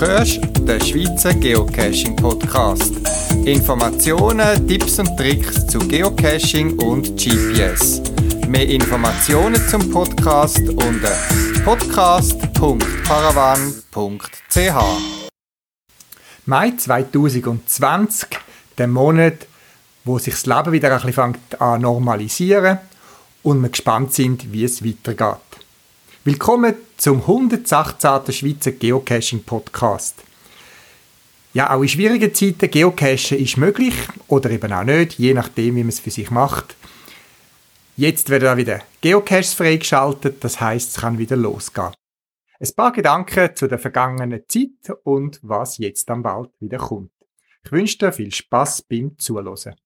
hörst den Schweizer Geocaching Podcast. Informationen, Tipps und Tricks zu Geocaching und GPS. Mehr Informationen zum Podcast unter podcast.paravan.ch. Mai 2020, der Monat, wo sich das Leben wieder ein bisschen an normalisieren und wir gespannt sind, wie es weitergeht. Willkommen zum 118. Schweizer Geocaching Podcast. Ja, auch in schwierigen Zeiten Geocachen ist möglich oder eben auch nicht, je nachdem, wie man es für sich macht. Jetzt werden auch wieder Geocaches freigeschaltet, das heißt, es kann wieder losgehen. Ein paar Gedanken zu der vergangenen Zeit und was jetzt dann bald wieder kommt. Ich wünsche dir viel Spaß beim Zuhören.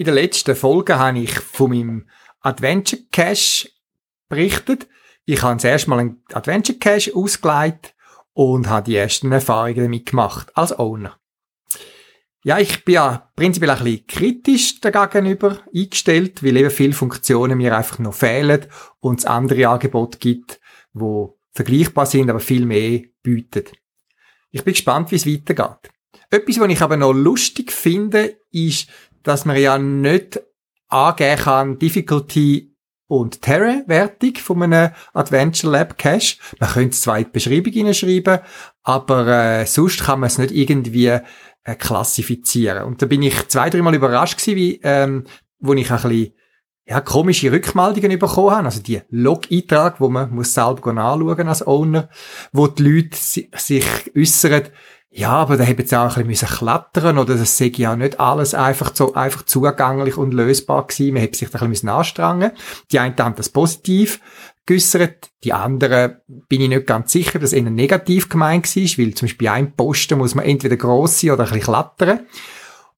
In der letzten Folge habe ich von meinem Adventure Cache berichtet. Ich habe zuerst mal einen Adventure Cache ausgeleitet und habe die ersten Erfahrungen damit gemacht, als Owner. Ja, ich bin ja prinzipiell ein bisschen kritisch dagegenüber eingestellt, weil eben viele Funktionen mir einfach noch fehlen und es andere Angebote gibt, wo vergleichbar sind, aber viel mehr bieten. Ich bin gespannt, wie es weitergeht. Etwas, was ich aber noch lustig finde, ist, dass man ja nicht angeben kann, Difficulty und Terror-Wertung von einem Adventure Lab Cache. Man könnte es zwar in die Beschreibung hineinschreiben, aber äh, sonst kann man es nicht irgendwie äh, klassifizieren. Und da bin ich zwei, dreimal überrascht gewesen, wie, ähm, wo ich ein bisschen ja, komische Rückmeldungen bekommen habe. Also die Log-Eintrag, wo man muss selber anschauen als Owner, wo die Leute sich äußern, ja, aber da hätte jetzt auch ein bisschen klettern oder das sei ja nicht alles einfach so einfach zugänglich und lösbar gewesen. Man hätte sich da ein bisschen anstrengen Die einen haben das positiv geäussert, die anderen bin ich nicht ganz sicher, dass eher negativ gemeint war, weil zum Beispiel bei einem Posten muss man entweder gross sein oder ein bisschen klettern.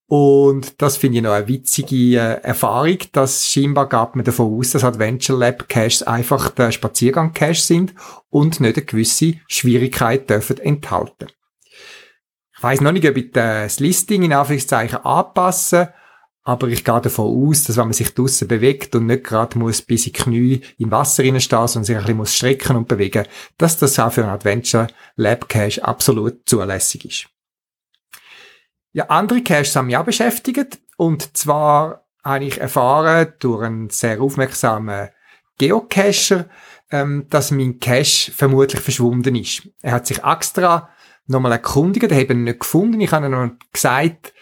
Und das finde ich noch eine witzige äh, Erfahrung, dass scheinbar gab man davon aus, dass Adventure Lab Caches einfach der Spaziergang Cache sind und nicht eine gewisse Schwierigkeit dürfen enthalten. Ich weiss noch nicht, ob ich das Listing in Anführungszeichen anpassen aber ich gehe davon aus, dass wenn man sich draussen bewegt und nicht gerade muss bis in die Knie im Wasser reinstehen, sondern sich ein bisschen muss strecken und bewegen, dass das auch für ein Adventure Lab Cache absolut zulässig ist. Ja, andere Caches haben mich auch beschäftigt. Und zwar habe ich erfahren durch einen sehr aufmerksamen Geocacher, ähm, dass mein Cache vermutlich verschwunden ist. Er hat sich extra nochmal erkundigen, den habe ich nicht gefunden. Ich habe ihm gesagt,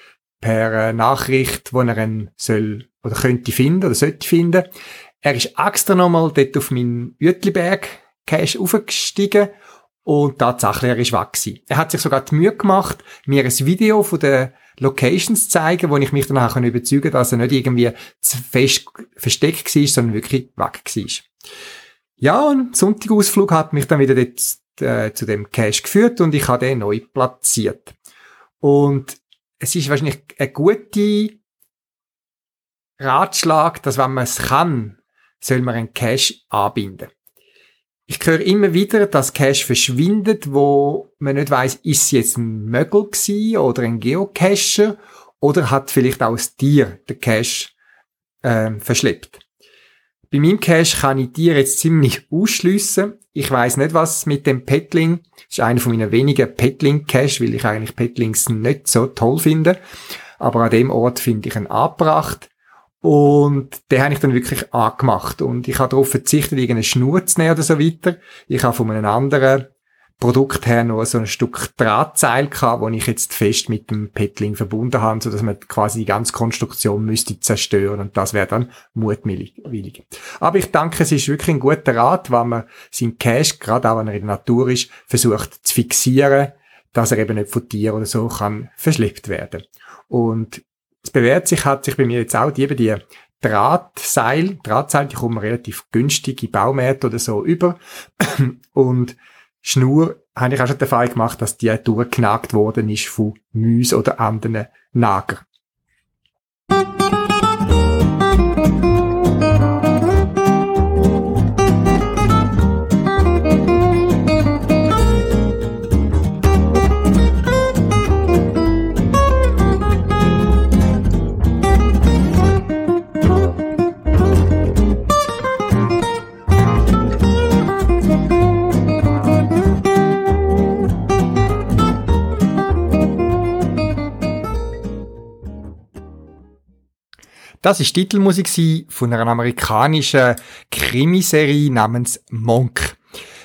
per äh, Nachricht, wo er ihn soll oder könnte finden oder sollte finden. Er ist extra nochmal dort auf meinen Uetliberg Cache aufgestiegen und tatsächlich, er ist weg gewesen. Er hat sich sogar die Mühe gemacht, mir ein Video von den Locations zu zeigen, wo ich mich danach überzeugen konnte, dass er nicht irgendwie zu fest versteckt war, sondern wirklich weg war. Ja, und Sonntagausflug hat mich dann wieder dort äh, zu dem Cache geführt und ich habe den neu platziert. Und es ist wahrscheinlich ein guter Ratschlag, dass wenn man es kann, soll man einen Cache anbinden. Ich höre immer wieder, dass Cache verschwindet, wo man nicht weiß, ist es jetzt ein Mögel gewesen oder ein Geocacher oder hat vielleicht auch das Tier den Cache äh, verschleppt. Bei meinem Cache kann ich dir jetzt ziemlich ausschliessen. Ich weiß nicht, was mit dem Petling. Das ist einer von meinen wenigen Petling-Cache, weil ich eigentlich Petlings nicht so toll finde. Aber an dem Ort finde ich ihn angebracht. Und den habe ich dann wirklich angemacht. Und ich habe darauf verzichtet, irgendeine Schnur zu nehmen oder so weiter. Ich habe von einem anderen Produkt her noch so ein Stück Drahtseil gehabt, wo ich jetzt fest mit dem Petling verbunden habe, so dass man quasi die ganze Konstruktion müsste zerstören und das wäre dann mutwillig. Aber ich denke, es ist wirklich ein guter Rat, wenn man seinen Cache, gerade auch wenn er in der Natur ist, versucht zu fixieren, dass er eben nicht von Tieren oder so kann verschleppt werden. Und es bewährt sich, hat sich bei mir jetzt auch die, eben die Drahtseil, Drahtseil, die kommen relativ günstig in Baumärkte oder so über und Schnur habe ich auch schon den Fall gemacht, dass die durchgenagt worden ist von Müs oder anderen Nager. Das ist Titelmusik von einer amerikanischen Krimiserie namens Monk.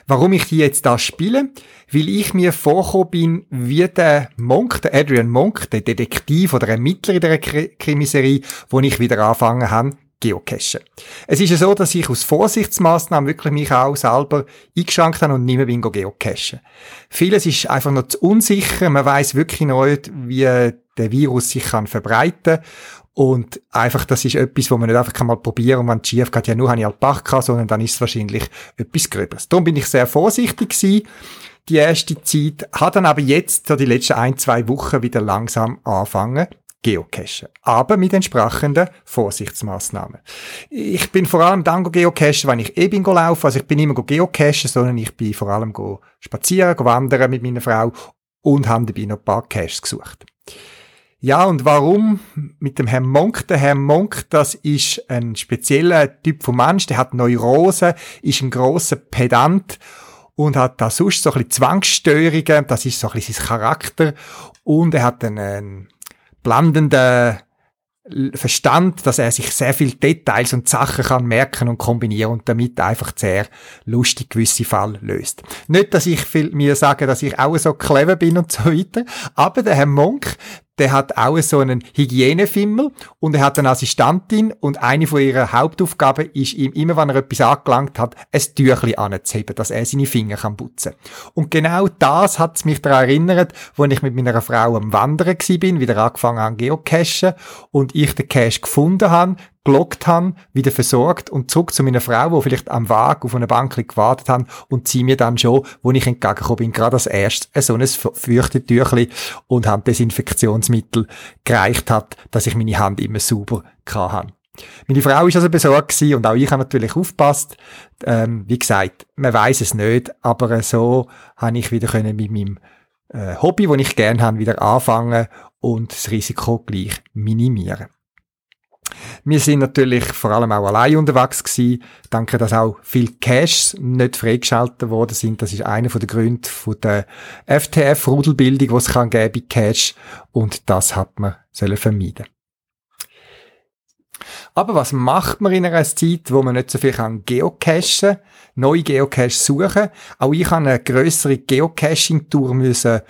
Warum ich die jetzt da spiele? Weil ich mir vorgekommen bin, wie der Monk, der Adrian Monk, der Detektiv oder Ermittler in der Krimiserie, wo ich wieder angefangen habe, geocachen. Es ist ja so, dass ich aus Vorsichtsmaßnahmen wirklich mich auch selber eingeschränkt habe und nicht mehr bin geocachen. Vieles ist einfach noch zu unsicher. Man weiß wirklich nicht, wie der Virus sich kann verbreiten und einfach, das ist etwas, wo man nicht einfach mal probieren kann, und wenn es schief geht, ja, nur habe ich Pach sondern dann ist es wahrscheinlich etwas Gröberes. Darum bin ich sehr vorsichtig gewesen, die erste Zeit, hat dann aber jetzt, so die letzten ein, zwei Wochen wieder langsam anfangen, geocachen. Aber mit entsprechenden Vorsichtsmaßnahmen. Ich bin vor allem dann geocachen, wenn ich eh bin laufen. Also ich bin immer geocachen, sondern ich bin vor allem spazieren, wandern mit meiner Frau und habe dabei noch ein paar Caches gesucht. Ja, und warum mit dem Herrn Monk? Der Herr Monk, das ist ein spezieller Typ von Mensch, der hat Neurose, ist ein grosser Pedant und hat da sonst so ein bisschen Zwangsstörungen, das ist so ein bisschen sein Charakter und er hat einen blendenden Verstand, dass er sich sehr viel Details und Sachen kann merken und kombinieren und damit einfach sehr lustig gewisse Fall löst. Nicht, dass ich viel mir sage, dass ich auch so clever bin und so weiter, aber der Herr Monk, der hat auch so einen Hygienefimmel und er hat eine Assistentin und eine von ihrer Hauptaufgaben ist ihm, immer wenn er etwas angelangt hat, ein Tüchli anzuheben, dass er seine Finger kann putzen. Und genau das hat mich daran erinnert, wo ich mit meiner Frau am Wandern bin, wieder angefangen an Geocachen und ich den Cache gefunden habe, gelockt habe, wieder versorgt und zurück zu meiner Frau, wo vielleicht am Wagen auf einer Bank gewartet haben und sie mir dann schon, wo ich entgegengekommen bin, gerade als erstes so ein Fürchtetüchli und haben Desinfektionsmittel gereicht hat, dass ich meine Hand immer sauber hatte. Meine Frau ist also besorgt gewesen und auch ich habe natürlich aufgepasst. Ähm, wie gesagt, man weiß es nicht, aber so habe ich wieder können mit meinem äh, Hobby, das ich gerne habe, wieder anfangen und das Risiko gleich minimieren. Wir sind natürlich vor allem auch allein unterwegs gewesen. Danke, dass auch viele Caches nicht freigeschaltet worden sind. Das ist einer der Gründe von der FTF-Rudelbildung, es kann geben bei Cache. Und das hat man sollen vermeiden. Aber was macht man in einer Zeit, wo man nicht so viel kann geocachen, neue Geocaches suchen? Auch ich habe eine größere Geocaching-Tour müssen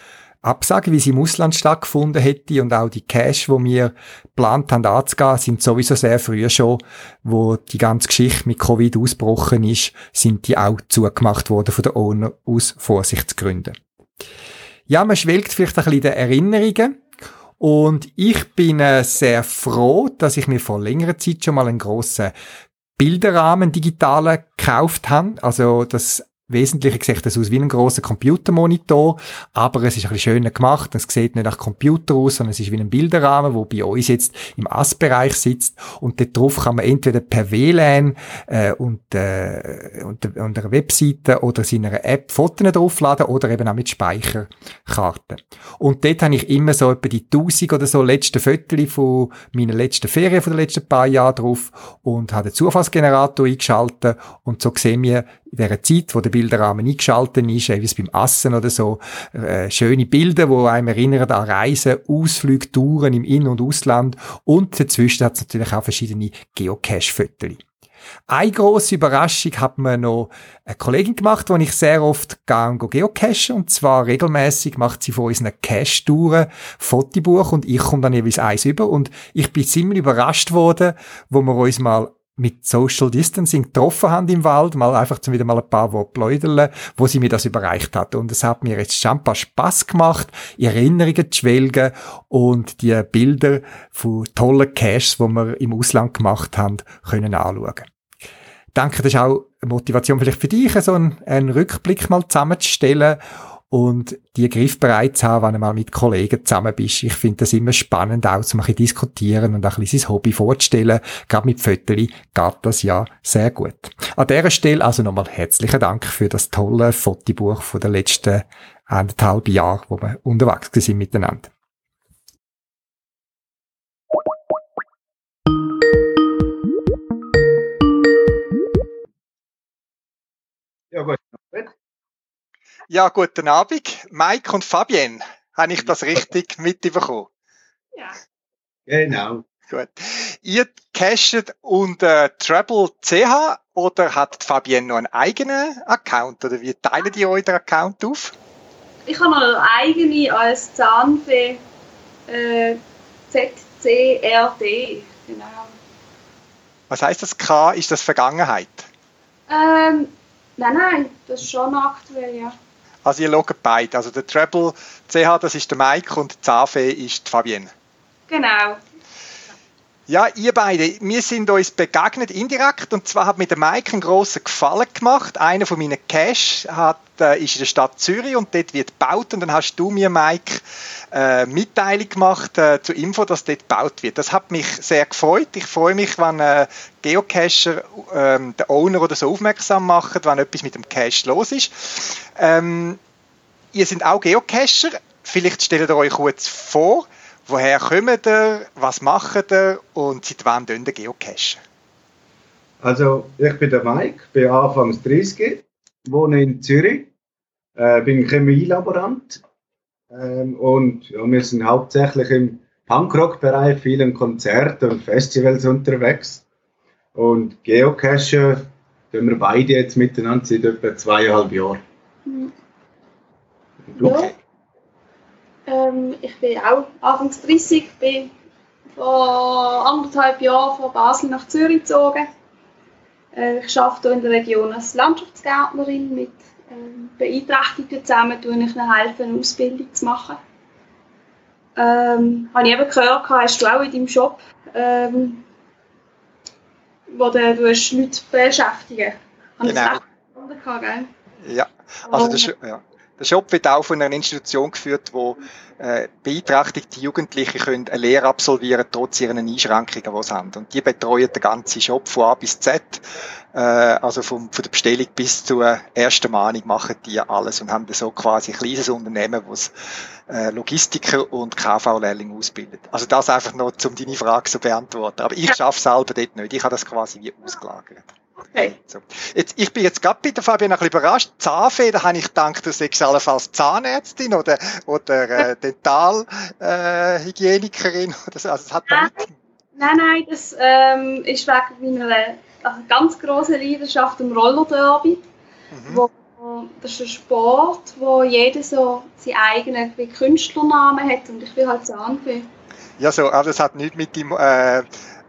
absagen, wie sie im Ausland stattgefunden hätte und auch die Cash, wo wir geplant haben anzugehen, sind sowieso sehr früh schon, wo die ganze Geschichte mit Covid ausgebrochen ist, sind die auch zugemacht worden von der Owner aus Vorsichtsgründen. Ja, man schwelgt vielleicht ein bisschen in den Erinnerungen und ich bin äh, sehr froh, dass ich mir vor längerer Zeit schon mal einen grossen Bilderrahmen digitalen gekauft habe. Also das Wesentliche sieht das aus wie ein grosser Computermonitor, aber es ist ein bisschen schöner gemacht. Es sieht nicht nach Computer aus, sondern es ist wie ein Bilderrahmen, wo bei uns jetzt im AS-Bereich sitzt und dort drauf kann man entweder per WLAN äh, und, äh, und, und einer Webseite oder seiner App Fotos draufladen oder eben auch mit Speicherkarten. Und dort habe ich immer so etwa die 1000 oder so letzten Fotos von meiner letzten Ferien von den letzten paar Jahren drauf und habe den Zufallsgenerator eingeschaltet und so sehen wir in dieser Zeit, wo der Bilderrahmen eingeschaltet ist, wie beim Assen oder so, äh, schöne Bilder, wo einem erinnern an Reisen, Ausflüge, Touren im In- und Ausland und dazwischen hat es natürlich auch verschiedene Geocache-Fotos. Eine grosse Überraschung hat mir noch eine Kollegin gemacht, die ich sehr oft gehe geocachen. Und zwar regelmäßig macht sie von unseren Cache-Touren Fotobuch und ich komme dann jeweils eins über. Und ich bin ziemlich überrascht worden, wo wir uns mal mit Social Distancing getroffen haben im Wald, mal einfach zum wieder mal ein paar Worte pläudern, wo sie mir das überreicht hat. Und es hat mir jetzt schon ein paar Spass gemacht, Erinnerungen zu schwelgen und die Bilder von tollen Caches, die wir im Ausland gemacht haben, können anschauen. denke, das ist auch eine Motivation vielleicht für dich, so einen, einen Rückblick mal zusammenzustellen und die griffbereit haben, wenn du mal mit Kollegen zusammen bist. Ich finde das immer spannend, auch zu ein diskutieren und ein bisschen sein Hobby vorzustellen. Gerade mit Föteli geht das ja sehr gut. An dieser Stelle also nochmal herzlichen Dank für das tolle Fotobuch von den letzten anderthalb Jahren, wo wir unterwegs sind miteinander. Ja, guten Abend. Mike und Fabienne. Habe ich das richtig mitbekommen? Ja. Genau. Gut. Ihr cashet unter Treble CH oder hat Fabienne noch einen eigenen Account oder wie teilen die euren Account auf? Ich habe noch eine eigene als Zahnfee äh, ZCRD. Genau. Was heißt das K? Ist das Vergangenheit? Ähm, nein, nein, das ist schon aktuell, ja. Also ihr loggt beide. Also der Treble CH, das ist der Mike und die Zafe ist die Fabienne. Genau. Ja, ihr beide, wir sind uns begegnet indirekt und zwar hat mir der Mike einen grossen Gefallen gemacht. Einer von meinen Cash hat, äh, ist in der Stadt Zürich und dort wird gebaut und dann hast du mir, Mike, äh, Mitteilung gemacht äh, zur Info, dass dort gebaut wird. Das hat mich sehr gefreut. Ich freue mich, wenn äh, Geocacher äh, den Owner oder so aufmerksam machen, wenn etwas mit dem Cache los ist. Ähm, ihr seid auch Geocacher. Vielleicht stellt ihr euch kurz vor. Woher kommt ihr? Was macht ihr? Und seit wann ihr geocachen? Also, ich bin der Mike, bin anfangs 30, wohne in Zürich, äh, bin Chemielaborant ähm, und ja, wir sind hauptsächlich im Punkrock-Bereich, vielen Konzerten und Festivals unterwegs. Und Geocachen tun wir beide jetzt miteinander seit etwa zweieinhalb Jahren. Mhm. Ja. Ähm, ich bin auch Anfangs 30, bin vor anderthalb Jahren von Basel nach Zürich gezogen. Äh, ich arbeite hier in der Region als Landschaftsgärtnerin mit ähm, Beeinträchtigten zusammen, tue ich ihnen helfen, eine Ausbildung zu machen. Ähm, habe ich eben gehört, hast du auch in deinem Shop, ähm, wo du, du Leute beschäftigen. Habe genau. Das gehabt, gell? Ja, also das, ja. Der Shop wird auch von einer Institution geführt, wo äh, beeinträchtigte Jugendliche können eine Lehre absolvieren, trotz ihren Einschränkungen, die sie haben. Und die betreuen den ganzen Shop von A bis Z, äh, also vom, von der Bestellung bis zur ersten Mahnung machen die alles und haben so quasi ein kleines Unternehmen, das äh, Logistiker und KV-Lehrlinge ausbildet. Also das einfach noch, um deine Frage zu beantworten. Aber ich schaffe selber dort nicht. Ich habe das quasi wie ausgelagert. Okay. So. Jetzt, ich bin jetzt gerade bei der Fabian ein bisschen überrascht. Zahnfee, da habe ich gedacht, du sagst allenfalls Zahnärztin oder, oder äh, Dentalhygienikerin. Äh, also, das hat nein, nein, nein, das ähm, ist wegen meiner also ganz grossen Leidenschaft im Rollerderby. Mhm. Wo, das ist ein Sport, wo jeder so seinen eigenen Künstlernamen hat und ich bin halt Zahnfee. Ja, so, aber das hat nichts mit dem äh,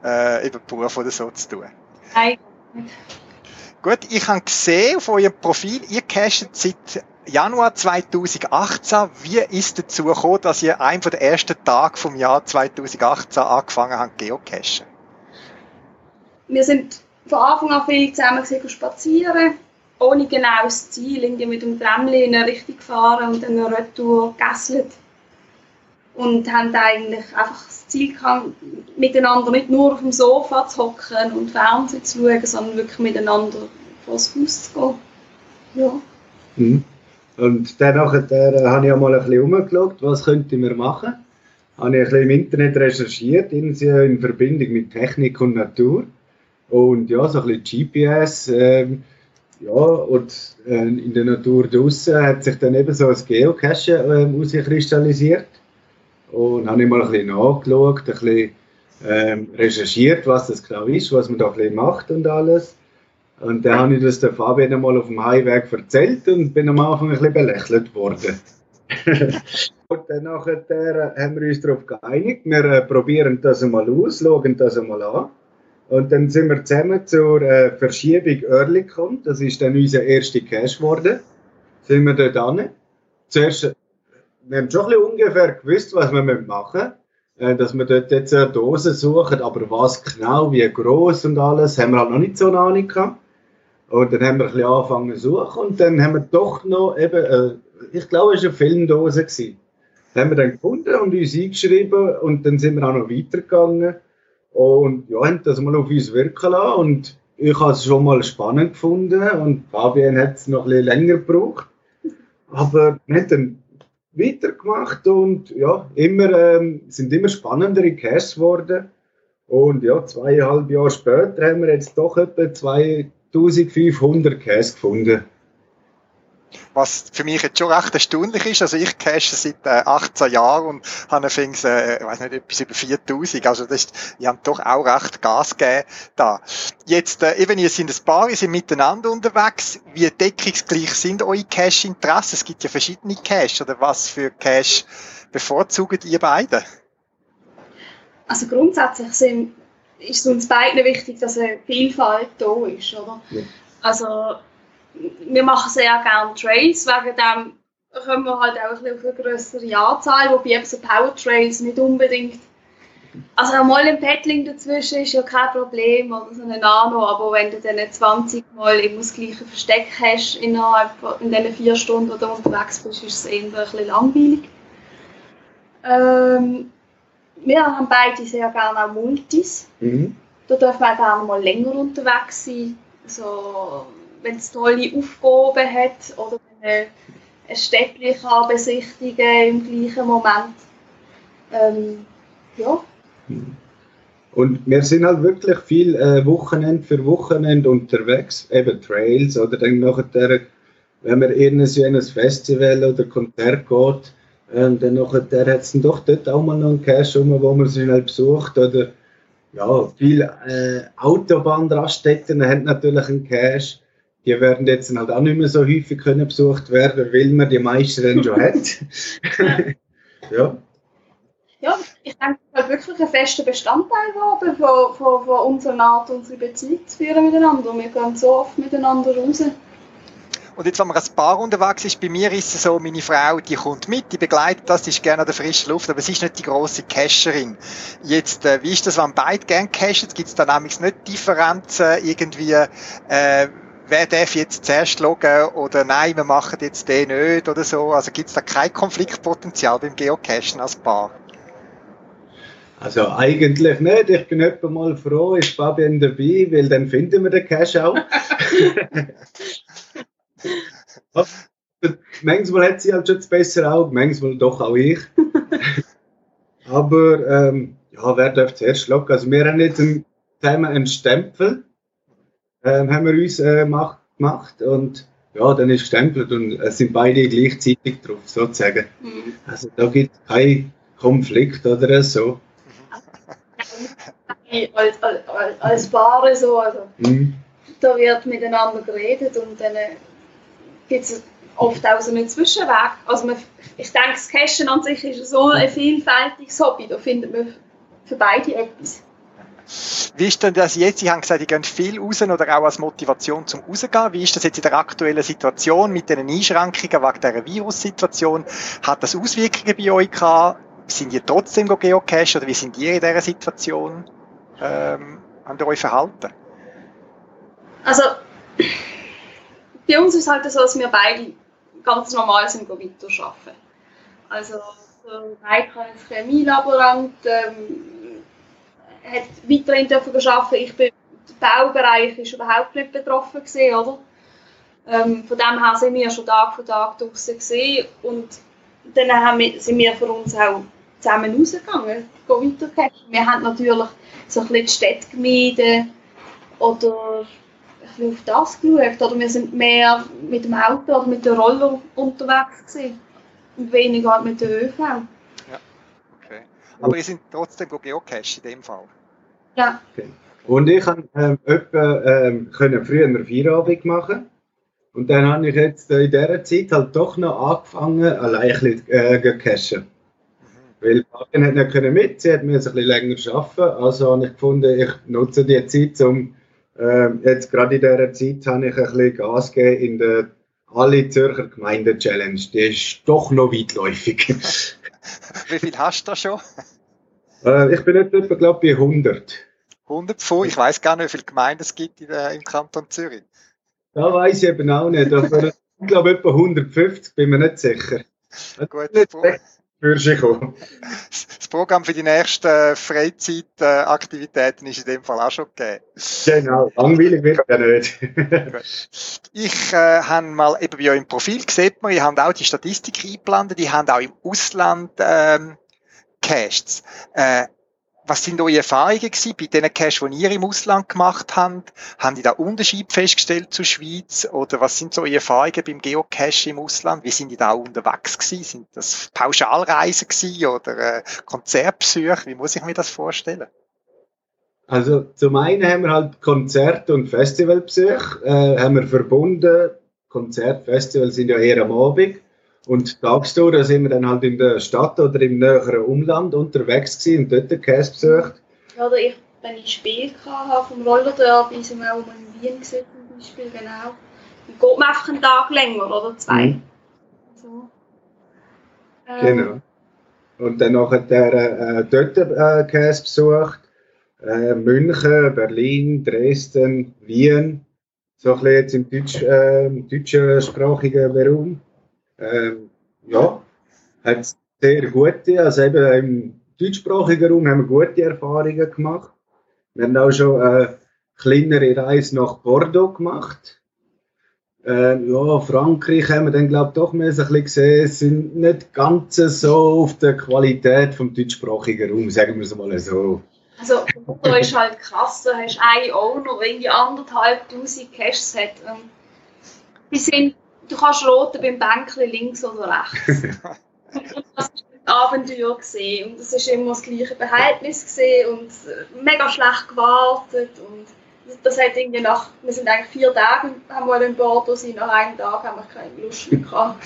äh, Beruf oder so zu tun. Nein, Gut, ich habe gesehen auf eurem Profil, ihr casht seit Januar 2018. Wie ist dazu gekommen, dass ihr einen der ersten Tage vom Jahr 2018 angefangen habt, geocachen? Wir sind von Anfang an viel zusammen spazieren, ohne genaues Ziel, irgendwie mit dem Tramli in eine Richtung gefahren und dann eine Retour gegessen und haben eigentlich einfach das Ziel gehabt, miteinander nicht nur auf dem Sofa zu hocken und Fernsehen zu schauen, sondern wirklich miteinander vor das Haus zu gehen. Ja. Mhm. Und dann äh, habe ich auch mal ein bisschen umgeschaut, was könnten wir machen. Habe ich ein bisschen im Internet recherchiert, in, in Verbindung mit Technik und Natur. Und ja, so ein bisschen GPS. Ähm, ja, und äh, in der Natur draußen hat sich dann eben so ein Geocache äh, herauskristallisiert. Und habe ich mal ein bisschen nachgeschaut, ein bisschen ähm, recherchiert, was das genau ist, was man da ein bisschen macht und alles. Und dann habe ich das der Fabian einmal auf dem Heimweg erzählt und bin am Anfang ein bisschen belächelt worden. und dann nachher haben wir uns darauf geeinigt, wir äh, probieren das einmal aus, schauen das einmal an. Und dann sind wir zusammen zur äh, Verschiebung Oerlikon, das ist dann unser erster Cash geworden. Sind wir dort an. Zuerst wir haben schon ein ungefähr gewusst, was wir machen müssen. Äh, dass wir dort jetzt eine Dose suchen, aber was genau, wie groß und alles, haben wir halt noch nicht so eine Ahnung gehabt. Und dann haben wir ein bisschen angefangen zu suchen und dann haben wir doch noch eben, äh, ich glaube, es war eine Filmdose. Gewesen. Das haben wir dann gefunden und uns eingeschrieben und dann sind wir auch noch weitergegangen und ja, haben das mal auf uns wirken lassen und ich habe es schon mal spannend gefunden und Fabian hat es noch ein bisschen länger gebraucht. Aber wir haben dann weitergemacht und ja, immer, ähm, sind immer spannendere Caches geworden. Und ja, zweieinhalb Jahre später haben wir jetzt doch etwa 2500 Caches gefunden. Was für mich jetzt schon recht erstaunlich ist. Also ich cache seit äh, 18 Jahren und habe fings, äh, ich weiß nicht, etwas über 4000. Also das ist, ich habe doch auch recht Gas gegeben da. Jetzt, äh, eben, ihr sind ein paar, ihr sind miteinander unterwegs. Wie deckungsgleich sind eure Cache-Interessen? Es gibt ja verschiedene Cache. Oder was für Cache bevorzugt ihr beide? Also grundsätzlich sind, ist es uns beiden wichtig, dass eine Vielfalt da ist, oder? Ja. Also wir machen sehr gerne Trails, wegen dem kommen wir halt auch ein bisschen auf eine größere Anzahl, wobei eben so Power Trails nicht unbedingt. Also auch mal ein Paddling dazwischen ist ja kein Problem oder so eine Nano, aber wenn du dann 20 Mal immer das gleiche Versteck hast innerhalb von in diesen vier Stunden, du unterwegs bist, ist es eher ein bisschen langweilig. Ähm, wir haben beide sehr gerne auch Multis. Mhm. Da dürfen wir auch gerne mal länger unterwegs sein. So, wenn es tolle Aufgaben hat oder wenn ein Städtchen kann besichtigen im gleichen Moment. Ähm, ja, Und wir sind halt wirklich viel äh, Wochenende für Wochenende unterwegs, eben Trails oder dann nachher, wenn man irgendein ein Festival oder Konzert geht, ähm, dann nachher hat es dann doch dort auch mal noch einen Cache rum, wo man schnell besucht oder ja, viele äh, Autobahnraststätten haben natürlich einen Cache. Die werden jetzt halt auch nicht mehr so häufig können besucht werden, weil man die meisten dann schon hat. ja. ja, ich denke, es ist halt wirklich ein fester Bestandteil geworden von, von, von unserer Art, unsere Beziehung zu führen miteinander. Und wir gehen so oft miteinander raus. Und jetzt, wenn man als Paar unterwegs ist, bei mir ist es so, meine Frau, die kommt mit, die begleitet das, die ist gerne an der frischen Luft, aber sie ist nicht die grosse Cacherin. Jetzt, äh, wie ist das, wenn beide gerne cachen? Gibt es da nämlich nicht Differenzen irgendwie, äh, wer darf jetzt zuerst loggen oder nein, wir machen jetzt den nicht oder so? Also gibt es da kein Konfliktpotenzial beim Geocachen als Paar? Also eigentlich nicht. Ich bin etwa mal froh, ist Fabian dabei, weil dann finden wir den Cash auch. manchmal hat sie halt schon das bessere Auge, manchmal doch auch ich. Aber ähm, ja, wer darf zuerst loggen? Also wir haben jetzt einen, zusammen einen Stempel, ähm, haben wir uns äh, mach, gemacht und ja, dann ist gestempelt und es sind beide gleichzeitig drauf, sozusagen. Mhm. Also da gibt es keinen Konflikt oder so. Als, als, als, als Paare so, also Mhm. da wird miteinander geredet und dann gibt es oft auch so einen Zwischenweg. Also man, ich denke, das Cashen an sich ist so ein vielfältiges Hobby, da findet man für beide etwas. Wie ist denn das jetzt? Sie haben gesagt, Sie gehen viel raus oder auch als Motivation zum Rausgehen. Wie ist das jetzt in der aktuellen Situation mit den Einschränkungen wegen dieser Virussituation? Hat das Auswirkungen bei euch gehabt? Sind ihr trotzdem geocache oder wie sind ihr in dieser Situation? Ähm, habt ihr euch verhalten? Also bei uns ist es halt so, dass wir beide ganz normal sind, go weiter arbeiten. Also so Reika ist Chemielaborant, ähm, hat weiterhin dürfen arbeiten. Ich bin der Baubereich ist überhaupt nicht betroffen gewesen, oder? Ähm, von dem her sind wir schon Tag für Tag draußen gesehen und dann haben wir, sind wir für uns auch zusammen rausgegangen, weiter. Wir haben natürlich so ein bisschen die Städte gemieden oder ein auf das geschaut. Oder wir sind mehr mit dem Auto oder mit dem Roller unterwegs gewesen. Und weniger mit dem ÖV. Okay. Aber ihr sind trotzdem geocache in dem Fall. Ja. Und ich konnte ähm, etwa, ähm, können früher einen Feierabend machen. Und dann habe ich jetzt äh, in dieser Zeit halt doch noch angefangen, allein ein bisschen äh, zu cashen. Weil Fabian hat nicht können mit, sie hat mir ein bisschen länger arbeiten. Also habe ich gefunden, ich nutze die Zeit, um ähm, jetzt gerade in dieser Zeit habe ich ein bisschen Gas gegeben in der Alle Zürcher Gemeinde Challenge. Die ist doch noch weitläufig. Wie viel hast du da schon? äh, ich bin jetzt etwa, glaube ich, bei 100. 100 Pfund? Ich weiß gar nicht, wie viele Gemeinden es gibt in der, im Kanton Zürich. Da weiß ich eben auch nicht, aber ich glaube etwa 150, bin mir nicht sicher. Gut, Nicht das Programm für die nächsten Freizeitaktivitäten ist in dem Fall auch schon gegeben. Genau, langweilig wird ja nicht. Ich äh, habe mal eben bei euch im Profil gesehen, ihr habt auch die Statistik eingeblendet, die haben auch im Ausland ähm, Caches. Äh, was sind eure Erfahrungen gewesen bei den Caches, die ihr im Ausland gemacht habt? Haben die da Unterschied festgestellt zur Schweiz? Oder was sind so eure Erfahrungen beim Geocache im Ausland? Wie sind die da unterwegs gewesen? Sind das Pauschalreisen gewesen oder äh, Konzertbesuche? Wie muss ich mir das vorstellen? Also zum einen haben wir halt Konzert- und Festivalbesuch, äh, haben wir verbunden. Konzert, Festival sind ja eher am Abend. Und tagsüber da sind wir dann halt in der Stadt oder im näheren Umland unterwegs gewesen und dort den Käse besucht. Ja, Oder ich, wenn ich Spiel hatte vom Rollerderby, sind wir auch mal in Wien gewesen, zum Beispiel, genau. Dann geht man einfach einen Tag länger oder zwei. Mhm. So. Ähm, Genau. Und dann nachher der, äh, dort äh, Käse besucht. Äh, München, Berlin, Dresden, Wien. So ein bisschen jetzt im Deutsch, äh, im deutschsprachigen Raum. Ähm, ja, hat sehr gute, also eben im deutschsprachigen Raum haben wir gute Erfahrungen gemacht. Wir haben auch schon eine kleinere Reise nach Bordeaux gemacht. Ähm, ja, Frankreich haben wir dann, glaube ich, doch mehr so ein bisschen gesehen, sind nicht ganz so auf der Qualität vom deutschsprachigen Raum, sagen wir es mal so. Also, da ist halt krass, da hast du einen Owner, der irgendwie anderthalbtausend Caches hat. Und die sind, du kannst roten beim Bänkchen links oder rechts. und das ein Abenteuer gesehen und es ist immer das gleiche Behältnis gesehen und äh, mega schlecht gewartet und das hat irgendwie nach, wir sind eigentlich vier Tage haben wir in Bordeaux sind, nach einem Tag haben wir keine Lust mehr gehabt.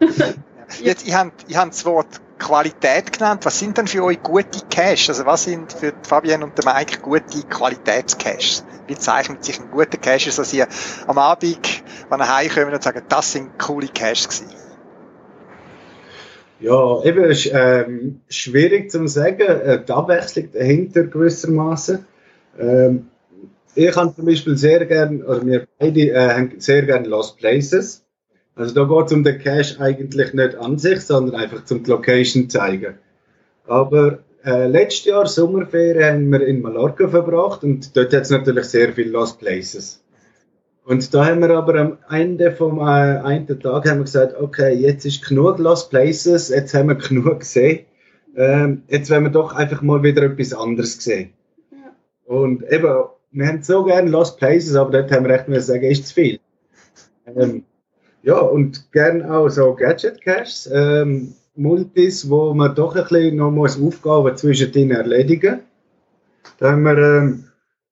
Jetzt, ihr habt, ihr habt das Wort Qualität genannt. Was sind denn für euch gute Caches? Also was sind für Fabian und den Mike gute Qualitätscaches? Zeichnet sich ein guter aus, dass ihr am Abend, wenn ihr heimkommt und sagt, das sind coole Caches gewesen? Ja, eben, ist ähm, schwierig zu sagen, äh, die Abwechslung dahinter gewissermaßen. Ähm, ich habe zum Beispiel sehr gern, oder wir beide äh, haben sehr gern Lost Places. Also da geht es um den Cache eigentlich nicht an sich, sondern einfach zum die Location zeigen. Aber äh, letztes Jahr Sommerferien haben wir in Mallorca verbracht und dort hat es natürlich sehr viele Lost Places. Und da haben wir aber am Ende vom äh, einen Tag haben wir gesagt, okay, jetzt ist genug Lost Places, jetzt haben wir genug gesehen. Ähm, jetzt wollen wir doch einfach mal wieder etwas anderes sehen. Ja. Und eben, wir haben so gerne Lost Places, aber dort haben wir echt müssen sagen, ist zu viel. Ähm, ja, und gern auch so Gadget Caches, ähm, Multis, wo man doch ein bisschen noch muss Aufgaben zwischendrin erledigen. Da haben wir ähm,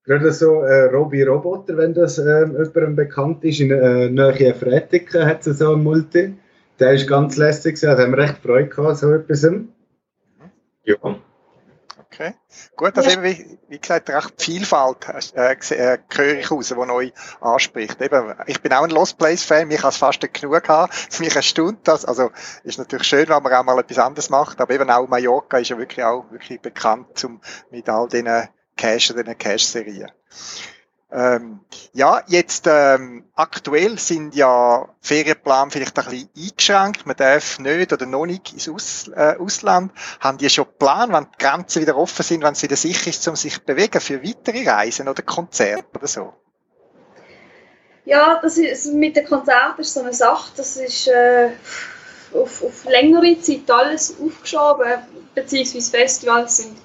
gerade so äh, Robi Roboter, wenn das ähm, jemandem bekannt ist, in äh, Nähe Fretiken hat es so einen Multi. Der ist ganz lässig, gewesen, also haben wir recht Freude gehabt, so etwas. Ja. Okay. Gut, also Ja. eben, wie, wie gesagt, recht Vielfalt äh, äh, höre ich raus, die euch anspricht. Eben, ich bin auch ein Lost Place Fan, mich kann es fast nicht genug haben. Mich erstaunt das. Also, ist natürlich schön, wenn man auch mal etwas anderes macht, aber eben auch Mallorca ist ja wirklich auch wirklich bekannt zum, mit all diesen Cache, diesen Cache-Serien. Ähm, ja, jetzt ähm, aktuell sind ja Ferienplan vielleicht ein bisschen eingeschränkt. Man darf nicht oder noch nicht ins Aus, äh, Ausland. Haben die schon Plan, wenn die Grenzen wieder offen sind, wenn es wieder sicher ist, um sich zu bewegen für weitere Reisen oder Konzerte oder so? Ja, das ist, mit den Konzerten ist so eine Sache, das ist äh, auf, auf längere Zeit alles aufgeschoben, beziehungsweise Festivals sind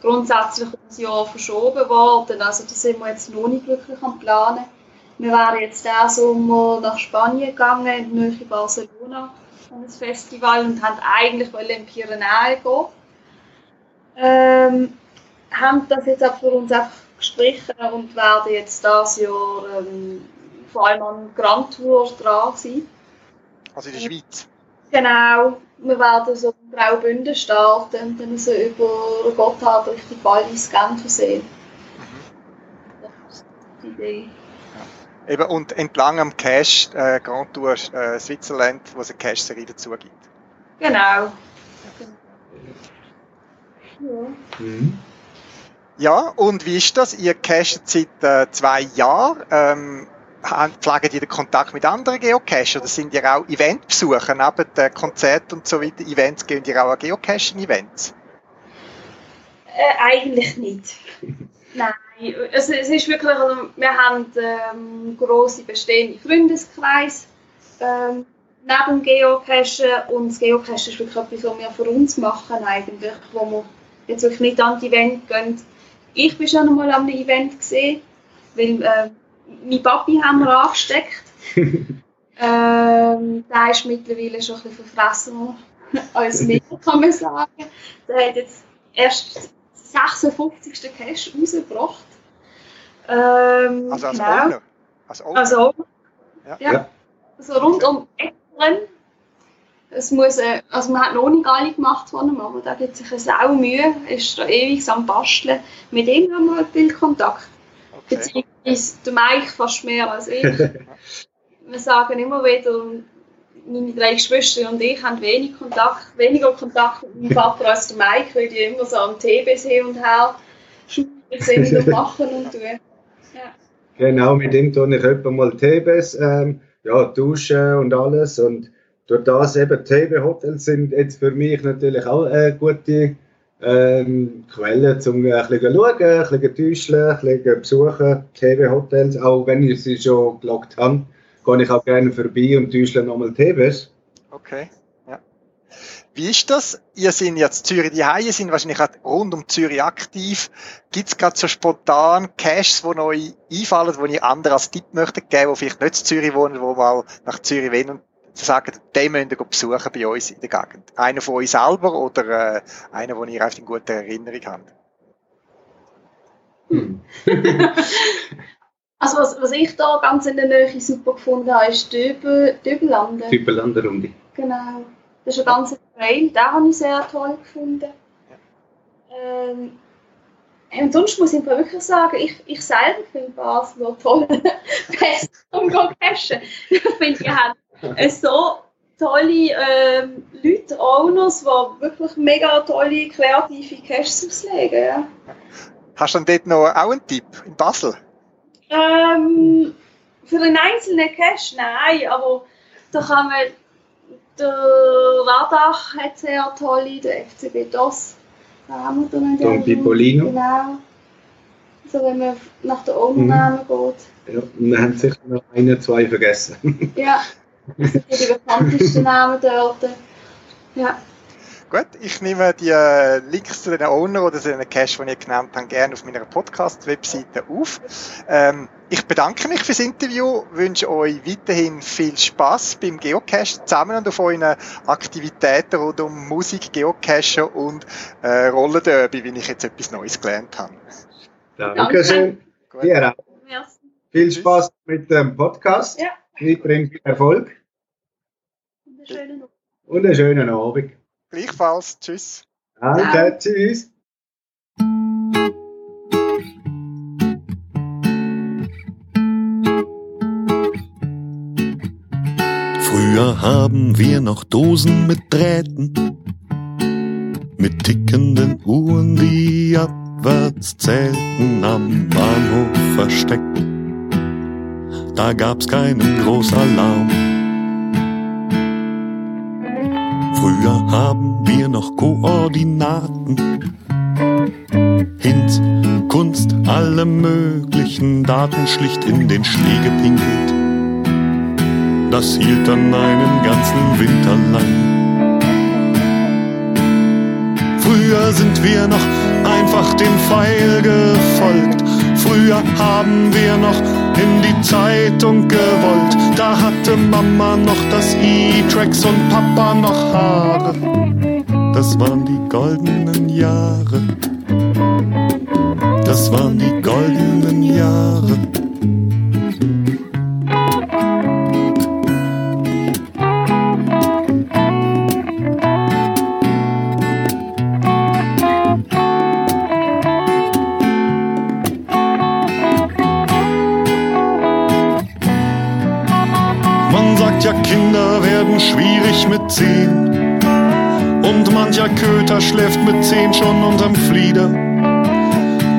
grundsätzlich um ein Jahr verschoben worden, also da sind wir jetzt noch nicht wirklich am Planen. Wir wären jetzt diesen Sommer nach Spanien gegangen, in die Nähe Barcelona, an ein Festival und haben eigentlich in die Pyrenäen gehen. Ähm, haben das jetzt aber für uns einfach gestrichen und werden jetzt dieses Jahr ähm, vor allem an Grand Tour dran sein. Also in der Schweiz. Genau, wir werden so in Graubünden starten und dann so über Gotthard Richtung Wallis Genfersee. Das ist die Idee. Eben, und entlang am Cache äh, Grand Tour äh, Switzerland, wo es eine Cache-Serie dazu gibt. Genau. Ja. Mhm. Ja, und wie ist das? Ihr casht seit äh, zwei Jahren. Ähm, pflegen die den Kontakt mit anderen Geocacher oder sind ihr auch Eventbesucher neben den Konzerten und so weiter? Events gehen ihr auch an Geocaching-Events? Äh, eigentlich nicht. Nein, also, es ist wirklich, also, wir haben ähm, grosse bestehende Freundeskreis ähm, neben dem Geocachen und das Geocachen ist wirklich etwas, was wir für uns machen eigentlich, wo wir jetzt wirklich nicht an die Event gehen. Ich bin schon einmal an einem Event gesehen, weil äh, mein Papi haben wir angesteckt. ähm, der ist mittlerweile schon ein bisschen verfressen als mir, kann man sagen. Der hat jetzt erst 56. Cash rausgebracht. Ähm, Also als genau. Owner? Als Owner? Also, Ja. ja. Ja. Also rund um Eckeren. Es muss, äh, also man hat noch nicht alle gemacht von ihm, aber da gibt sich eine Sau Mühe, ist da ewig am Basteln. Mit ihm haben wir halt viel Kontakt. Okay. Beziehungsweise der Mike fast mehr als ich. wir sagen immer wieder, meine drei Geschwister und ich haben wenig Kontakt, weniger Kontakt mit meinem Vater als der Mike, weil die immer so am TBs hin und her schmutzen und machen und tun. Genau, mit ihm tue ich etwa mal TBs, ähm, ja, duschen und alles. Und durch das eben TB-Hotels sind jetzt für mich natürlich auch eine gute ähm, Quelle, um ein bisschen schauen, ein bisschen täuschen, ein bisschen besuchen. TB-Hotels, auch wenn ich sie schon gelockt habe, gehe ich auch gerne vorbei und täusche nochmal TBs. Okay, ja. Wie ist das? Ihr seid jetzt Zürich die Haie, sind wahrscheinlich auch rund um Zürich aktiv. Gibt es gerade so spontan Caches, die euch einfallen, die ihr anderen als Tipp geben, die vielleicht nicht in Zürich wohnen, die mal nach Zürich wollen und sagen, den müsst ihr besuchen bei uns in der Gegend? Einer von euch selber oder äh, einer, den ihr einfach in guter Erinnerung habt? Also was, was ich da ganz in der Nähe super gefunden habe, ist Döbel, Döbellanden. Typenlanderrunde. Genau. Das ist ein ganzer Trail, den habe ich sehr toll gefunden. Ähm, und sonst muss ich wirklich sagen, ich, ich selber finde Basel toll. Best zum Go cashen. Ich finde, ihr habt so tolle ähm, Leute, Owners, die wirklich mega tolle, kreative Caches auslegen. Ja. Hast du dann dort noch auch einen Tipp in Basel? Ähm, für einen einzelnen Cache, nein, aber da kann man, der Radach hat sehr tolle, der FCB DOS, da haben wir dann Don Pipolino. Genau. Also wenn man nach der Ownernamen geht. Ja, und wir haben sicher noch einen, zwei vergessen. Ja, das sind die bekanntesten Namen dort. Ja, Gut, ich nehme die äh, Links zu den Owner oder zu den Cache, die ich genannt habe, gerne auf meiner Podcast-Webseite auf. Ähm, ich bedanke mich fürs Interview, wünsche euch weiterhin viel Spaß beim Geocache zusammen und auf euren Aktivitäten rund um Musik, Geocachen und äh, Rollenderby, wie ich jetzt etwas Neues gelernt habe. Dankeschön. Gut. Auch. merci. Viel Spaß mit dem Podcast. Ja. Weiterhin viel Erfolg Und einen schönen Abend. und einen schönen Abend. Gleichfalls, tschüss. Danke, tschüss. Früher haben wir noch Dosen mit Drähten, mit tickenden Uhren, die abwärts zählten, am Bahnhof versteckt. Da gab's keinen Großalarm. Früher haben wir noch Koordinaten, Hints, Kunst, alle möglichen Daten schlicht in den Schnee gepinkelt. Das hielt dann einen ganzen Winter lang. Früher sind wir noch einfach dem Pfeil gefolgt. Früher haben wir noch in die Zeitung gewollt. Da hatte Mama noch das E-Tracks und Papa noch Haare. Das waren die goldenen Jahre. Das waren die goldenen Jahre. Schwierig mit zehn. Und mancher Köter schläft mit zehn schon unterm Flieder.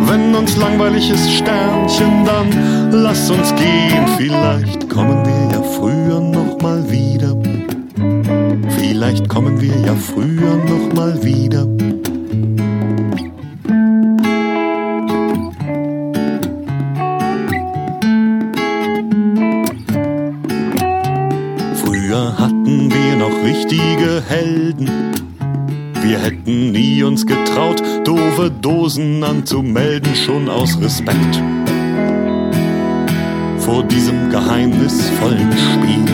Wenn uns langweilig ist, Sternchen, dann lass uns gehen. Vielleicht kommen wir ja früher noch mal wieder. Vielleicht kommen wir ja früher noch mal wieder. Helden. Wir hätten nie uns getraut, doofe Dosen anzumelden, schon aus Respekt vor diesem geheimnisvollen Spiel.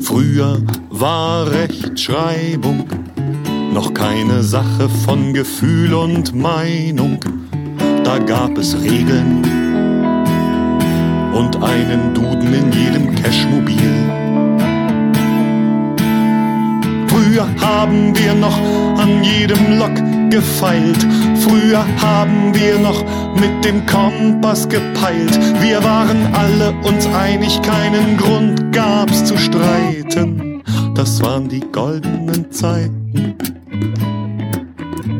Früher war Rechtschreibung noch keine Sache von Gefühl und Meinung. Da gab es Regeln und einen Duden in jedem Cashmobil. Früher haben wir noch an jedem Lock gefeilt. Früher haben wir noch mit dem Kompass gepeilt. Wir waren alle uns einig, keinen Grund gab's zu streiten. Das waren die goldenen Zeiten.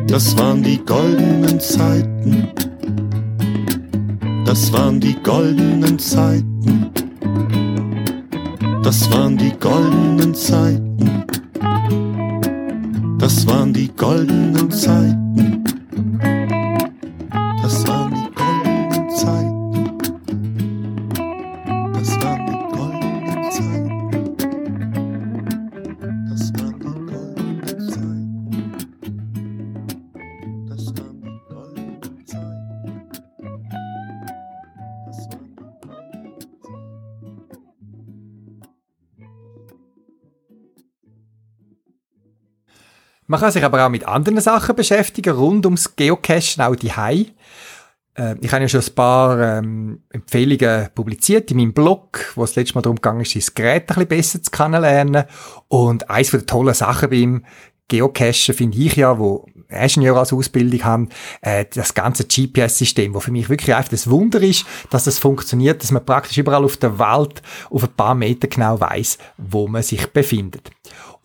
Das waren die goldenen Zeiten. Das waren die goldenen Zeiten. Das waren die goldenen Zeiten. Das waren die goldenen Zeiten. Man kann sich aber auch mit anderen Sachen beschäftigen, rund ums Geocachen, auch die Hai. Äh, ich habe ja schon ein paar ähm, Empfehlungen publiziert in meinem Blog, wo es letztes Mal darum ist, das Gerät ein bisschen besser zu kennenlernen. Und von der tollen Sachen beim Geocachen finde ich ja, wo Ingenieur als Ausbildung haben, äh, das ganze GPS-System, wo für mich wirklich einfach das Wunder ist, dass das funktioniert, dass man praktisch überall auf der Welt auf ein paar Meter genau weiß, wo man sich befindet.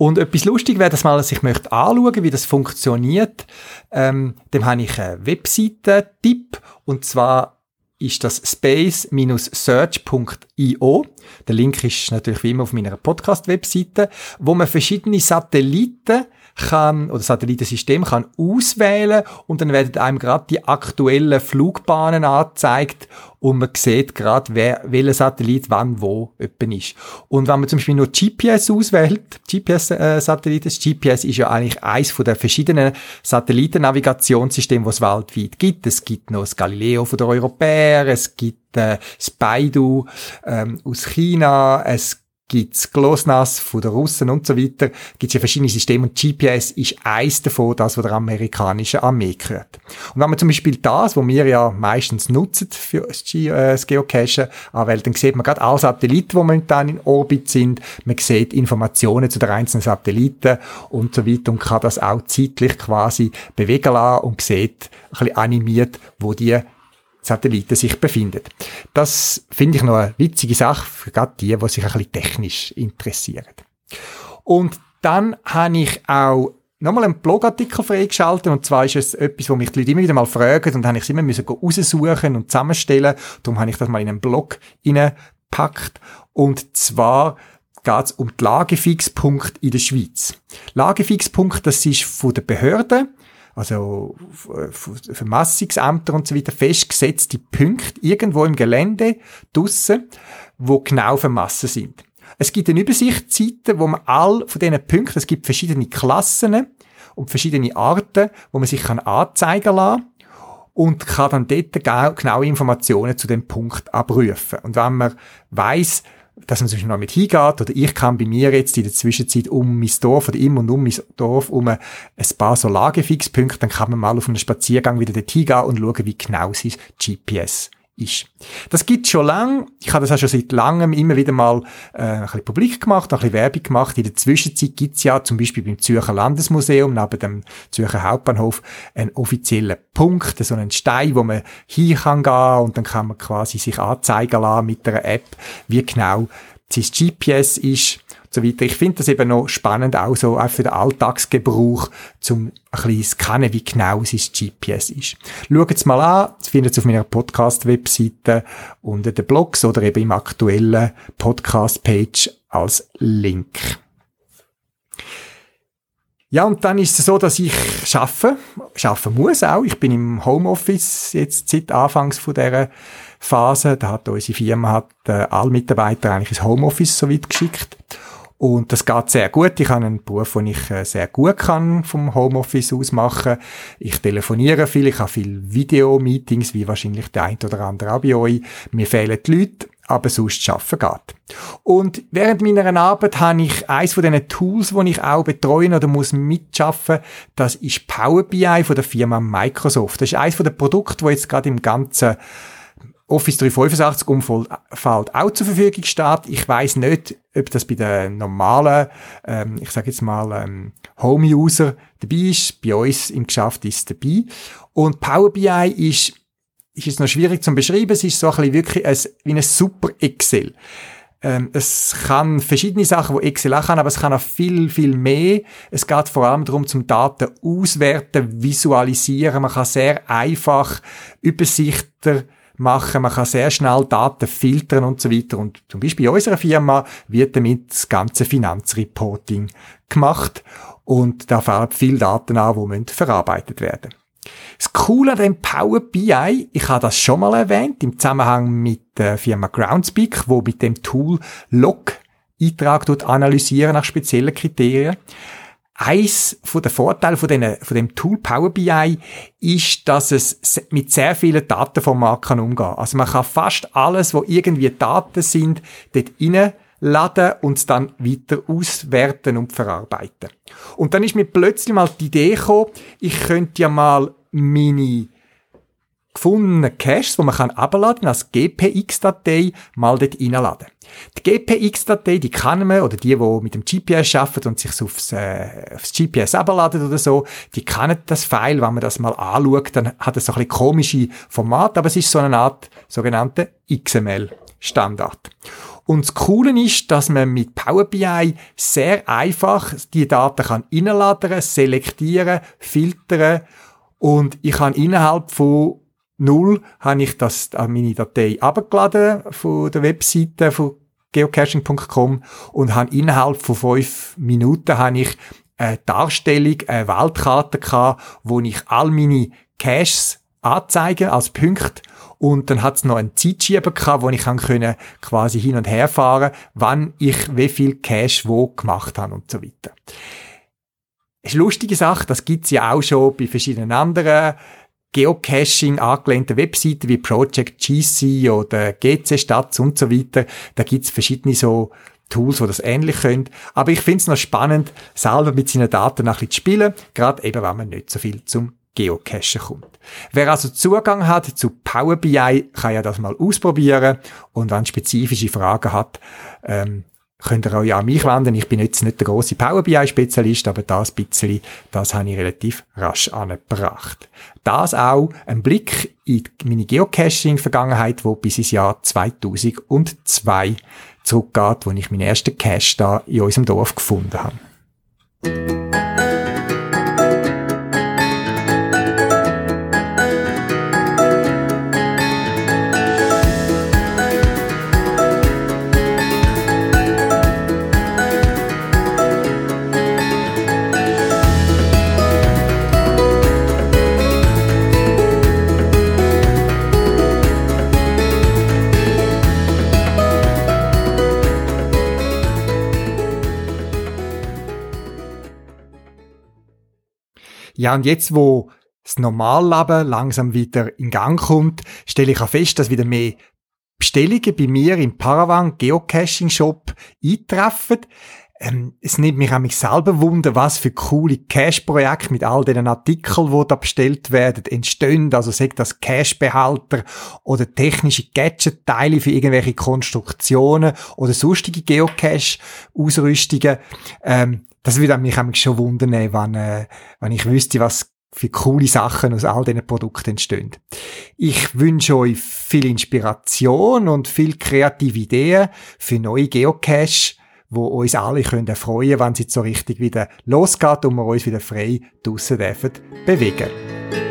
Und etwas lustig wäre, dass mal sich möchte anschauen, wie das funktioniert. Ähm, dem habe ich einen Webseiten-Tipp und zwar ist das space-search.io. Der Link ist natürlich wie immer auf meiner Podcast-Webseite, wo man verschiedene Satelliten kann, oder Satellitensystem kann auswählen und dann werden einem gerade die aktuellen Flugbahnen angezeigt und man sieht gerade, wer, welcher Satellit wann wo öppen ist. Und wenn man zum Beispiel nur GPS auswählt, GPS-Satellit, das GPS ist ja eigentlich eins von den verschiedenen Satellitennavigationssysteme, die es weltweit gibt. Es gibt noch das Galileo von der Europäer, es gibt äh, das Baidu ähm, aus China, es gibt's GLONASS von den Russen und so weiter, gibt's ja verschiedene Systeme und GPS ist eins davon, das, was der amerikanischen Armee gehört. Und wenn man zum Beispiel das, was wir ja meistens nutzen für das, äh, Geocachen anwählt, dann sieht man gerade alle Satelliten, die momentan in Orbit sind, man sieht Informationen zu den einzelnen Satelliten und so weiter und kann das auch zeitlich quasi bewegen lassen und sieht ein bisschen animiert, wo die Satelliten sich befindet. Das finde ich noch eine witzige Sache für gerade die, die sich ein bisschen technisch interessieren. Und dann habe ich auch nochmal einen Blogartikel freigeschaltet und zwar ist es etwas, wo mich die Leute immer wieder mal fragen und dann habe ich es immer müssen raussuchen und zusammenstellen. Darum habe ich das mal in einen Blog hineingepackt und zwar geht es um die Lagefixpunkt in der Schweiz. Lagefixpunkt, das ist von der Behörde also Vermassungsämter und so weiter festgesetzte Punkte irgendwo im Gelände draussen, wo genau vermassen sind. Es gibt eine Übersichtsseite, wo man all von diesen Punkten, es gibt verschiedene Klassen und verschiedene Arten, wo man sich kann anzeigen lassen und kann dann dort genaue Informationen zu dem Punkt abrufen. Und wenn man weiß, dass man zum Beispiel noch mit hingeht, oder ich kann bei mir jetzt in der Zwischenzeit um mein Dorf oder im und um mein Dorf um ein paar so Lagefixpunkte, dann kann man mal auf einen Spaziergang wieder dort hingehen und schauen, wie genau sein GPS ist. Das gibt schon lang. Ich habe das auch schon seit langem immer wieder mal äh, ein bisschen publik gemacht, ein bisschen Werbung gemacht. In der Zwischenzeit gibt's ja zum Beispiel beim Zürcher Landesmuseum neben dem Zürcher Hauptbahnhof einen offiziellen Punkt, so einen Stein, wo man hin kann gehen und dann kann man quasi sich anzeigen lassen mit einer App, wie genau sein GPS ist. So weiter. Ich finde das eben noch spannend, auch so auch für den Alltagsgebrauch, zum ein bisschen scannen, wie genau sein GPS ist. Schaut es mal an, das findet ihr auf meiner Podcast-Webseite unter den Blogs oder eben im aktuellen Podcast-Page als Link. Ja, und dann ist es so, dass ich schaffe, schaffen muss auch. Ich bin im Homeoffice jetzt seit Anfangs von dieser Phase. Da hat unsere Firma hat, äh, alle Mitarbeiter eigentlich ins Homeoffice so weit geschickt. Und das geht sehr gut. Ich habe einen Beruf, den ich äh, sehr gut kann vom Homeoffice aus machen. Ich telefoniere viel, ich habe viel Videomeetings, wie wahrscheinlich der ein oder andere auch bei euch. Mir fehlen die Leute aber sonst arbeiten geht. Und während meiner Arbeit habe ich eins von diesen Tools, die ich auch betreuen oder muss mitschaffen, das ist Power BI von der Firma Microsoft. Das ist eins von den Produkten, wo jetzt gerade im ganzen Office 385 Umfeld auch zur Verfügung steht. Ich weiß nicht, ob das bei den normalen, ähm, ich sage jetzt mal, ähm, Home-User dabei ist. Bei uns im Geschäft ist es dabei. Und Power BI ist ist es noch schwierig zu beschreiben. Es ist so ein bisschen wirklich ein, wie ein super Excel. Ähm, es kann verschiedene Sachen, wo Excel auch kann, aber es kann auch viel, viel mehr. Es geht vor allem darum, zum Daten auswerten, visualisieren. Man kann sehr einfach Übersichter machen, man kann sehr schnell Daten filtern und so weiter. Und zum Beispiel in unserer Firma wird damit das ganze Finanzreporting gemacht und da fallen viele Daten an, die verarbeitet werden müssen. Das Coole an dem Power BI, ich habe das schon mal erwähnt, im Zusammenhang mit der Firma Groundspeak, wo mit dem Tool Log-Eintrag analysieren nach speziellen Kriterien. Eins von den Vorteilen von, den, von dem Tool Power BI ist, dass es mit sehr vielen Datenformaten kann umgehen kann. Also man kann fast alles, wo irgendwie Daten sind, dort reinladen und dann weiter auswerten und verarbeiten. Und dann ist mir plötzlich mal die Idee gekommen, ich könnte ja mal meine gefundenen Caches, die man kann abladen als GPX-Datei, mal dort reinladen. Die GPX-Datei, die kann man, oder die, die mit dem GPS arbeiten und sich aufs, äh, aufs GPS abladen oder so, die kennen das File, wenn man das mal anschaut, dann hat es so ein bisschen komische Format, aber es ist so eine Art sogenannte XML-Standard. Und das Coole ist, dass man mit Power BI sehr einfach die Daten kann reinladen, selektieren, filtern und ich habe innerhalb von null habe ich das an meine Datei abgeladen von der Webseite von geocaching.com und habe innerhalb von fünf Minuten habe ich eine Darstellung, eine Weltkarte gehabt, wo ich all meine Caches anzeige als Punkt. Und dann hat es noch einen Zeitschieber gehabt, wo ich können quasi hin und her fahren, wann ich wie viel Cache wo gemacht habe und so weiter. Ist eine lustige Sache, das gibt's ja auch schon bei verschiedenen anderen Geocaching angelehnten Webseiten wie Project GC oder GC Stats und so weiter. Da gibt's verschiedene so Tools, die das ähnlich können. Aber ich finde es noch spannend, selber mit seinen Daten ein bisschen zu spielen, gerade eben, wenn man nicht so viel zum Geocachen kommt. Wer also Zugang hat zu Power BI, kann ja das mal ausprobieren und wenn spezifische Fragen hat, ähm, könnt ihr euch an mich wenden. Ich bin jetzt nicht der große Power BI-Spezialist, aber das bisschen, das habe ich relativ rasch angebracht. Das auch ein Blick in meine Geocaching-Vergangenheit, wo bis ins Jahr 2002 zurückgeht, wo ich meinen ersten Cache da in unserem Dorf gefunden habe. Ja, und jetzt, wo das Normalleben langsam wieder in Gang kommt, stelle ich auch fest, dass wieder mehr Bestellungen bei mir im Paravan Geocaching Shop eintreffen. Ähm, es nimmt mich an mich selber wunder, was für coole Cache-Projekte mit all den Artikeln, die da bestellt werden, entstehen. Also sagt das Cache-Behälter oder technische Gadget-Teile für irgendwelche Konstruktionen oder sonstige Geocache-Ausrüstungen. Ähm, das würde mich schon wundern, wenn, äh, wenn ich wüsste, was für coole Sachen aus all diesen Produkten entstehen. Ich wünsche euch viel Inspiration und viel kreative Ideen für neue Geocache, wo uns alle können erfreuen, wenn es jetzt so richtig wieder losgeht und wir uns wieder frei draussen dürfen bewegen.